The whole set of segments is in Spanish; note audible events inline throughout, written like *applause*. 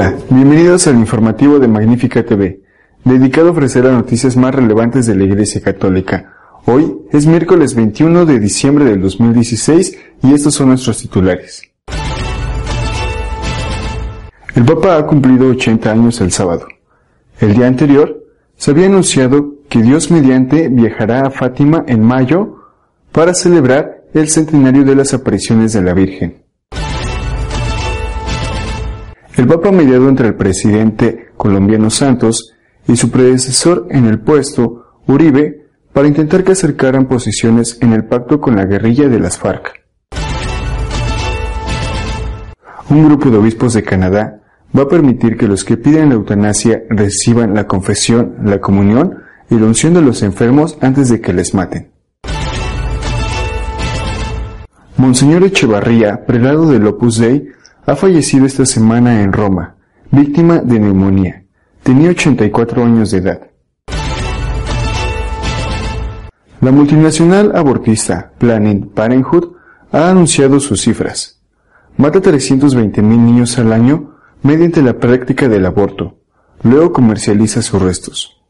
Hola, bienvenidos al informativo de Magnífica TV, dedicado a ofrecer las noticias más relevantes de la Iglesia Católica. Hoy es miércoles 21 de diciembre del 2016 y estos son nuestros titulares. El Papa ha cumplido 80 años el sábado. El día anterior se había anunciado que Dios mediante viajará a Fátima en mayo para celebrar el centenario de las apariciones de la Virgen. El Papa mediado entre el presidente colombiano Santos y su predecesor en el puesto, Uribe, para intentar que acercaran posiciones en el pacto con la guerrilla de las FARC. Un grupo de obispos de Canadá va a permitir que los que piden la eutanasia reciban la confesión, la comunión y la unción de los enfermos antes de que les maten. Monseñor Echevarría, prelado del Opus Dei, ha fallecido esta semana en Roma, víctima de neumonía. Tenía 84 años de edad. La multinacional abortista Planned Parenthood ha anunciado sus cifras. Mata 320.000 niños al año mediante la práctica del aborto. Luego comercializa sus restos.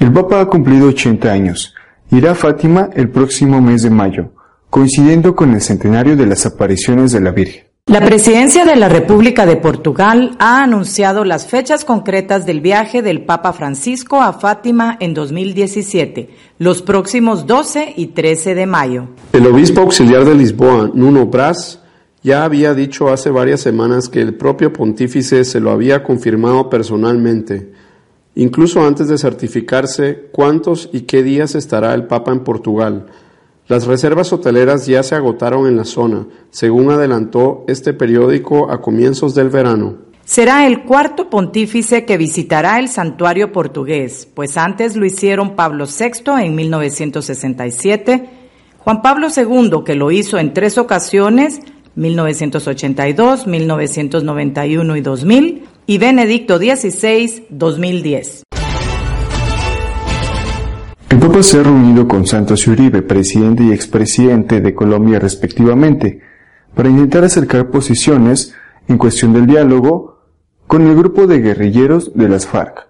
El Papa ha cumplido 80 años irá a Fátima el próximo mes de mayo, coincidiendo con el centenario de las apariciones de la Virgen. La presidencia de la República de Portugal ha anunciado las fechas concretas del viaje del Papa Francisco a Fátima en 2017, los próximos 12 y 13 de mayo. El obispo auxiliar de Lisboa, Nuno Brás, ya había dicho hace varias semanas que el propio pontífice se lo había confirmado personalmente incluso antes de certificarse cuántos y qué días estará el Papa en Portugal. Las reservas hoteleras ya se agotaron en la zona, según adelantó este periódico a comienzos del verano. Será el cuarto pontífice que visitará el santuario portugués, pues antes lo hicieron Pablo VI en 1967, Juan Pablo II, que lo hizo en tres ocasiones, 1982, 1991 y 2000, y Benedicto XVI 2010. Papa se ha reunido con Santos Uribe, presidente y expresidente de Colombia respectivamente, para intentar acercar posiciones en cuestión del diálogo con el grupo de guerrilleros de las FARC.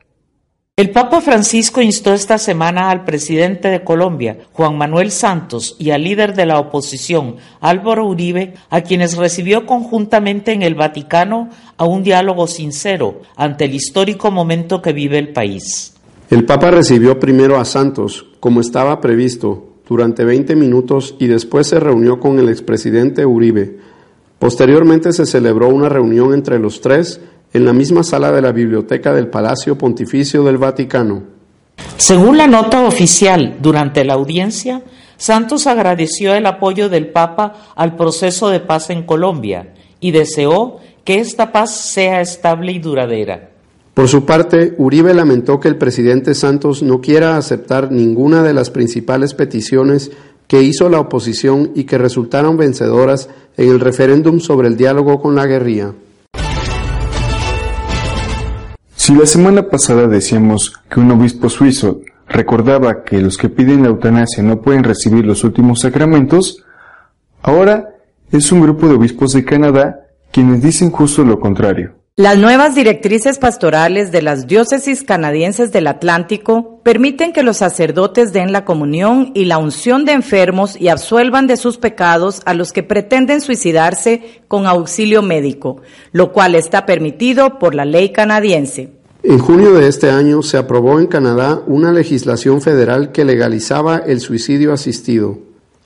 El Papa Francisco instó esta semana al presidente de Colombia, Juan Manuel Santos, y al líder de la oposición, Álvaro Uribe, a quienes recibió conjuntamente en el Vaticano a un diálogo sincero ante el histórico momento que vive el país. El Papa recibió primero a Santos, como estaba previsto, durante 20 minutos y después se reunió con el expresidente Uribe. Posteriormente se celebró una reunión entre los tres en la misma sala de la biblioteca del Palacio Pontificio del Vaticano. Según la nota oficial, durante la audiencia, Santos agradeció el apoyo del Papa al proceso de paz en Colombia y deseó que esta paz sea estable y duradera. Por su parte, Uribe lamentó que el presidente Santos no quiera aceptar ninguna de las principales peticiones que hizo la oposición y que resultaron vencedoras en el referéndum sobre el diálogo con la guerrilla. Si la semana pasada decíamos que un obispo suizo recordaba que los que piden la eutanasia no pueden recibir los últimos sacramentos, ahora es un grupo de obispos de Canadá quienes dicen justo lo contrario. Las nuevas directrices pastorales de las diócesis canadienses del Atlántico permiten que los sacerdotes den la comunión y la unción de enfermos y absuelvan de sus pecados a los que pretenden suicidarse con auxilio médico, lo cual está permitido por la ley canadiense. En junio de este año se aprobó en Canadá una legislación federal que legalizaba el suicidio asistido.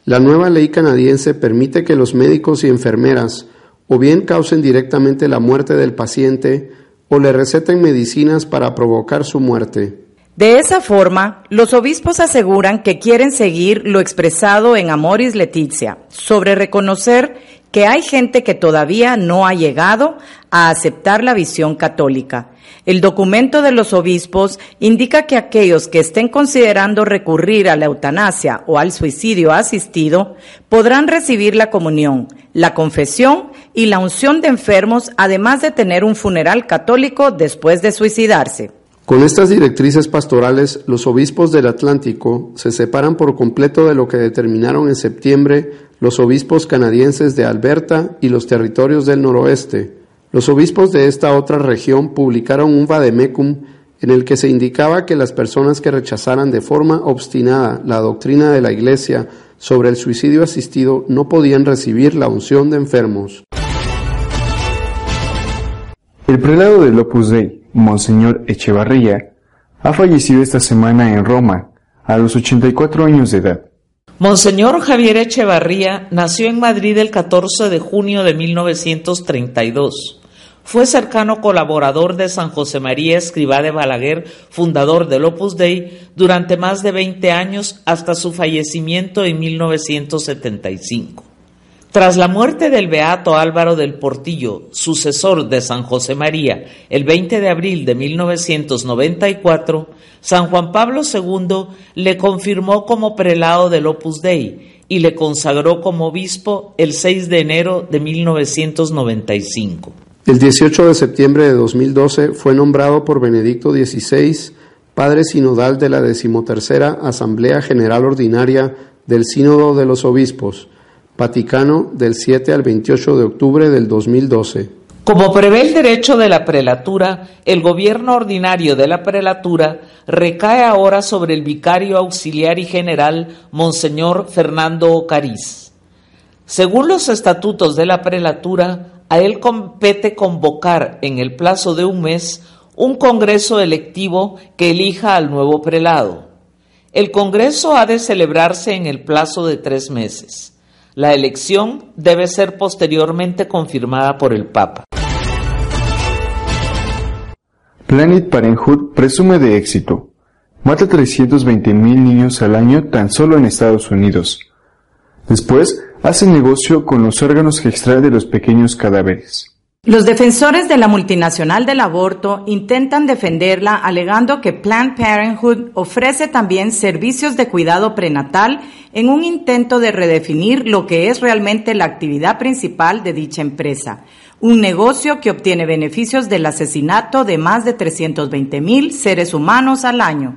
La nueva ley canadiense permite que los médicos y enfermeras o bien causen directamente la muerte del paciente o le receten medicinas para provocar su muerte. De esa forma, los obispos aseguran que quieren seguir lo expresado en Amoris Letizia sobre reconocer que hay gente que todavía no ha llegado a aceptar la visión católica. El documento de los obispos indica que aquellos que estén considerando recurrir a la eutanasia o al suicidio asistido podrán recibir la comunión, la confesión y la unción de enfermos, además de tener un funeral católico después de suicidarse. Con estas directrices pastorales, los obispos del Atlántico se separan por completo de lo que determinaron en septiembre los obispos canadienses de Alberta y los territorios del noroeste. Los obispos de esta otra región publicaron un vademecum en el que se indicaba que las personas que rechazaran de forma obstinada la doctrina de la Iglesia sobre el suicidio asistido no podían recibir la unción de enfermos. El prelado del Opus Dei, Monseñor Echevarría, ha fallecido esta semana en Roma, a los 84 años de edad. Monseñor Javier Echevarría nació en Madrid el 14 de junio de 1932. Fue cercano colaborador de San José María Escribá de Balaguer, fundador del Opus Dei, durante más de 20 años hasta su fallecimiento en 1975. Tras la muerte del beato Álvaro del Portillo, sucesor de San José María, el 20 de abril de 1994, San Juan Pablo II le confirmó como prelado del Opus Dei y le consagró como obispo el 6 de enero de 1995. El 18 de septiembre de 2012 fue nombrado por Benedicto XVI padre sinodal de la decimotercera Asamblea General Ordinaria del Sínodo de los Obispos Vaticano del 7 al 28 de octubre del 2012. Como prevé el derecho de la prelatura, el gobierno ordinario de la prelatura recae ahora sobre el vicario auxiliar y general, Monseñor Fernando Ocariz. Según los estatutos de la prelatura, a él compete convocar en el plazo de un mes un congreso electivo que elija al nuevo prelado. El congreso ha de celebrarse en el plazo de tres meses. La elección debe ser posteriormente confirmada por el Papa. Planet Parenthood presume de éxito. Mata 320.000 niños al año tan solo en Estados Unidos. Después, hace negocio con los órganos que extrae de los pequeños cadáveres. Los defensores de la multinacional del aborto intentan defenderla alegando que Planned Parenthood ofrece también servicios de cuidado prenatal en un intento de redefinir lo que es realmente la actividad principal de dicha empresa, un negocio que obtiene beneficios del asesinato de más de 320 mil seres humanos al año.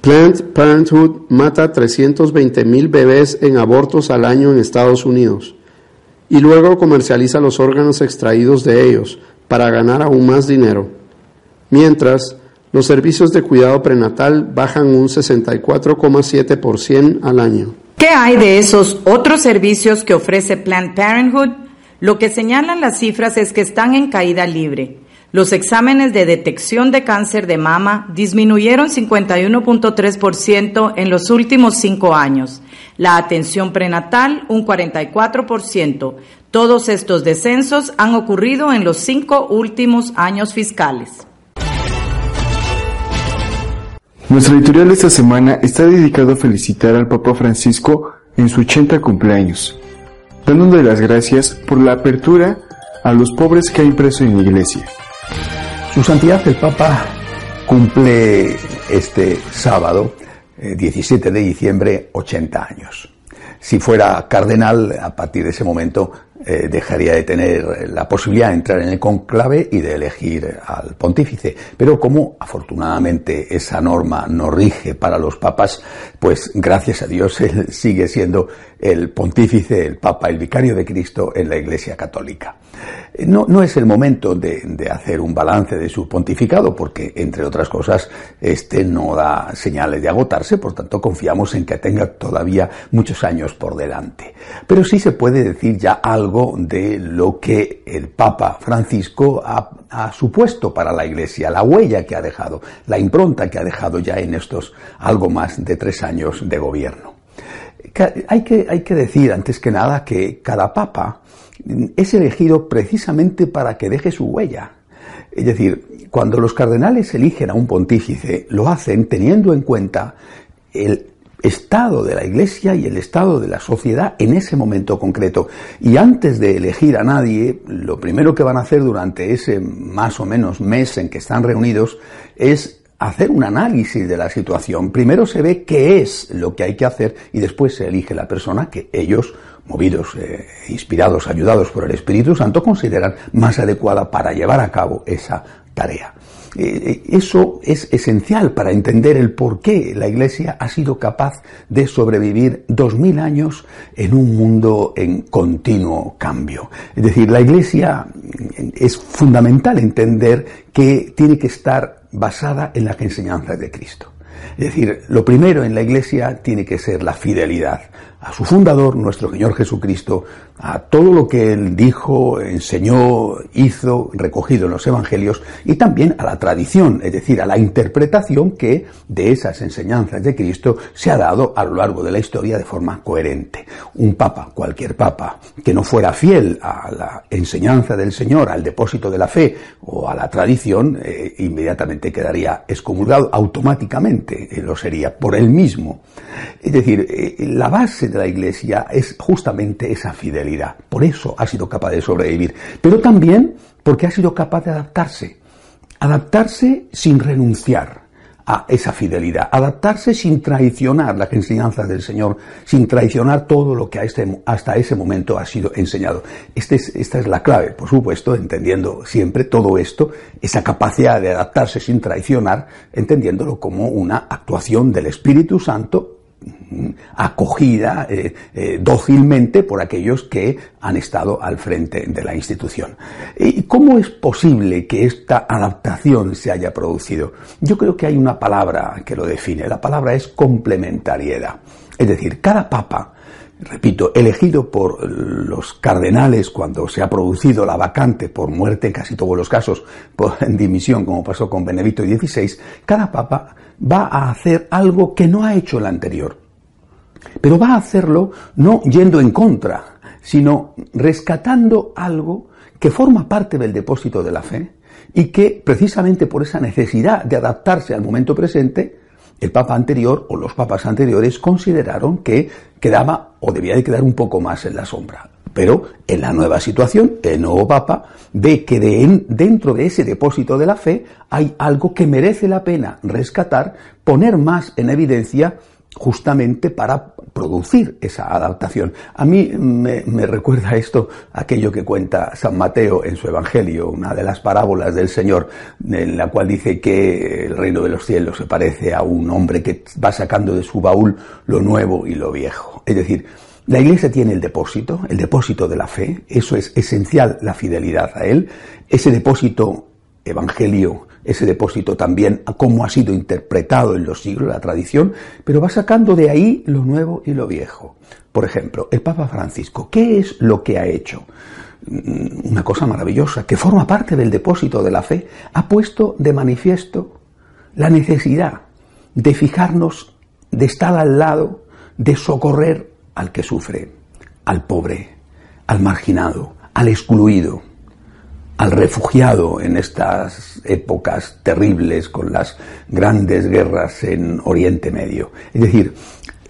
Planned Parenthood mata 320 mil bebés en abortos al año en Estados Unidos y luego comercializa los órganos extraídos de ellos para ganar aún más dinero. Mientras, los servicios de cuidado prenatal bajan un 64,7% al año. ¿Qué hay de esos otros servicios que ofrece Planned Parenthood? Lo que señalan las cifras es que están en caída libre. Los exámenes de detección de cáncer de mama disminuyeron 51.3% en los últimos cinco años la atención prenatal un 44%. Todos estos descensos han ocurrido en los cinco últimos años fiscales. Nuestra editorial de esta semana está dedicado a felicitar al Papa Francisco en su 80 cumpleaños, dándole las gracias por la apertura a los pobres que ha impreso en la iglesia. Su Santidad el Papa cumple este sábado 17 eh, de diciembre, 80 años. Si fuera cardenal, a partir de ese momento eh, dejaría de tener la posibilidad de entrar en el conclave y de elegir al pontífice. Pero como afortunadamente esa norma no rige para los papas, pues gracias a Dios él sigue siendo el pontífice, el papa, el vicario de Cristo en la Iglesia Católica. No, no es el momento de, hacer un balance de su pontificado, porque, entre otras cosas, este no da señales de agotarse, por tanto confiamos en que tenga todavía muchos años por delante. Pero sí se puede decir ya algo de lo que el Papa Francisco ha, ha supuesto para la Iglesia, la huella que ha dejado, la impronta que ha dejado ya en estos algo más de tres años de gobierno. Hay que, hay que decir, antes que nada, que cada papa es elegido precisamente para que deje su huella. Es decir, cuando los cardenales eligen a un pontífice, lo hacen teniendo en cuenta el estado de la Iglesia y el estado de la sociedad en ese momento concreto. Y antes de elegir a nadie, lo primero que van a hacer durante ese más o menos mes en que están reunidos es hacer un análisis de la situación. Primero se ve qué es lo que hay que hacer y después se elige la persona que ellos, movidos, eh, inspirados, ayudados por el Espíritu Santo, consideran más adecuada para llevar a cabo esa tarea. eh, eso es esencial para entender el por qué la Iglesia ha sido capaz de sobrevivir dos mil años en un mundo en continuo cambio. Es decir, la Iglesia es fundamental entender que tiene que estar basada en las enseñanzas de Cristo. Es decir, lo primero en la Iglesia tiene que ser la fidelidad a su fundador, nuestro Señor Jesucristo, a todo lo que él dijo, enseñó, hizo, recogido en los evangelios, y también a la tradición, es decir, a la interpretación que de esas enseñanzas de Cristo se ha dado a lo largo de la historia de forma coherente. Un papa, cualquier papa, que no fuera fiel a la enseñanza del Señor, al depósito de la fe o a la tradición, eh, inmediatamente quedaría excomulgado, automáticamente eh, lo sería por él mismo. Es decir, eh, la base de la Iglesia es justamente esa fidelidad. Por eso ha sido capaz de sobrevivir. Pero también porque ha sido capaz de adaptarse. Adaptarse sin renunciar a esa fidelidad, adaptarse sin traicionar las enseñanzas del Señor, sin traicionar todo lo que este, hasta ese momento ha sido enseñado. Este esta es la clave, por supuesto, entendiendo siempre todo esto, esa capacidad de adaptarse sin traicionar, entendiéndolo como una actuación del Espíritu Santo acogida eh, eh, dócilmente por aquellos que han estado al frente de la institución. ¿Y cómo es posible que esta adaptación se haya producido? Yo creo que hay una palabra que lo define. La palabra es complementariedad. Es decir, cada papa, repito, elegido por los cardenales cuando se ha producido la vacante por muerte, en casi todos los casos, por dimisión, como pasó con Benedicto XVI, cada papa va a hacer algo que no ha hecho el anterior. Pero va a hacerlo no yendo en contra, sino rescatando algo que forma parte del depósito de la fe y que precisamente por esa necesidad de adaptarse al momento presente, el Papa anterior o los papas anteriores consideraron que quedaba o debía de quedar un poco más en la sombra. Pero en la nueva situación, el nuevo Papa ve que dentro de ese depósito de la fe hay algo que merece la pena rescatar, poner más en evidencia justamente para producir esa adaptación. A mí me, recuerda esto aquello que cuenta San Mateo en su Evangelio, una de las parábolas del Señor, en la cual dice que el reino de los cielos se parece a un hombre que va sacando de su baúl lo nuevo y lo viejo. Es decir, la Iglesia tiene el depósito, el depósito de la fe, eso es esencial, la fidelidad a Él, ese depósito evangelio, ese depósito también, cómo ha sido interpretado en los siglos, la tradición, pero va sacando de ahí lo nuevo y lo viejo. Por ejemplo, el Papa Francisco, ¿qué es lo que ha hecho? Mm, una cosa maravillosa, que forma parte del depósito de la fe, ha puesto de manifiesto la necesidad de fijarnos, de estar al lado, de socorrer al que sufre, al pobre, al marginado, al excluido, al refugiado en estas épocas terribles con las grandes guerras en Oriente Medio. Es decir,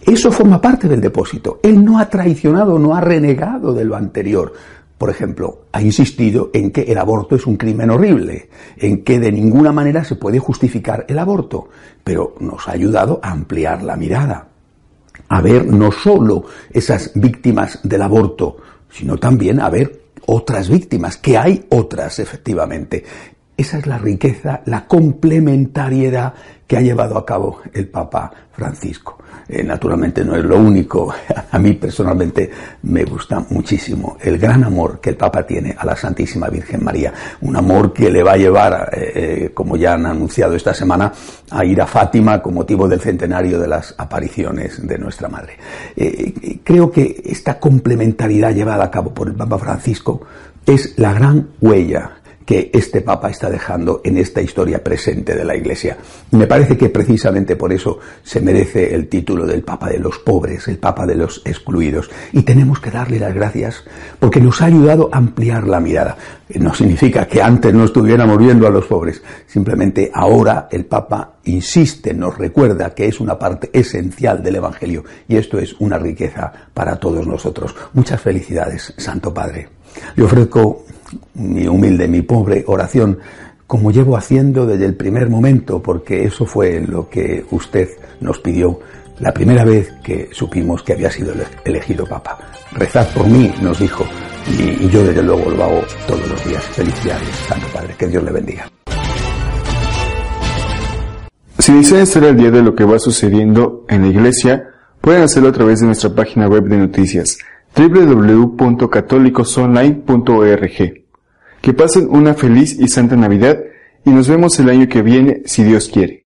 eso forma parte del depósito. Él no ha traicionado, no ha renegado de lo anterior. Por ejemplo, ha insistido en que el aborto es un crimen horrible, en que de ninguna manera se puede justificar el aborto, pero nos ha ayudado a ampliar la mirada a ver no solo esas víctimas del aborto, sino también a ver otras víctimas, que hay otras efectivamente. Esa es la riqueza, la complementariedad que ha llevado a cabo el Papa Francisco. Eh, naturalmente no es lo único. *laughs* A mí personalmente me gusta muchísimo el gran amor que el Papa tiene a la Santísima Virgen María. Un amor que le va a llevar, eh, eh, como ya han anunciado esta semana, a ir a Fátima con motivo del centenario de las apariciones de nuestra Madre. creo que esta complementariedad llevada a cabo por el Papa Francisco es la gran huella que este Papa está dejando en esta historia presente de la Iglesia. Me parece que precisamente por eso se merece el título del Papa de los pobres, el Papa de los excluidos. Y tenemos que darle las gracias porque nos ha ayudado a ampliar la mirada. No significa que antes no estuviéramos viendo a los pobres, simplemente ahora el Papa insiste, nos recuerda que es una parte esencial del Evangelio y esto es una riqueza para todos nosotros. Muchas felicidades, Santo Padre. Le ofrezco mi humilde, mi pobre oración, como llevo haciendo desde el primer momento, porque eso fue lo que usted nos pidió la primera vez que supimos que había sido elegido Papa. Rezad por mí, nos dijo, y, yo desde luego lo hago todos los días. Felicidades, Santo Padre, que Dios le bendiga. Si desean estar al día de lo que va sucediendo en la iglesia, pueden hacerlo a través de nuestra página web de noticias www.católicosonline.org. Que pasen una feliz y santa Navidad y nos vemos el año que viene si Dios quiere.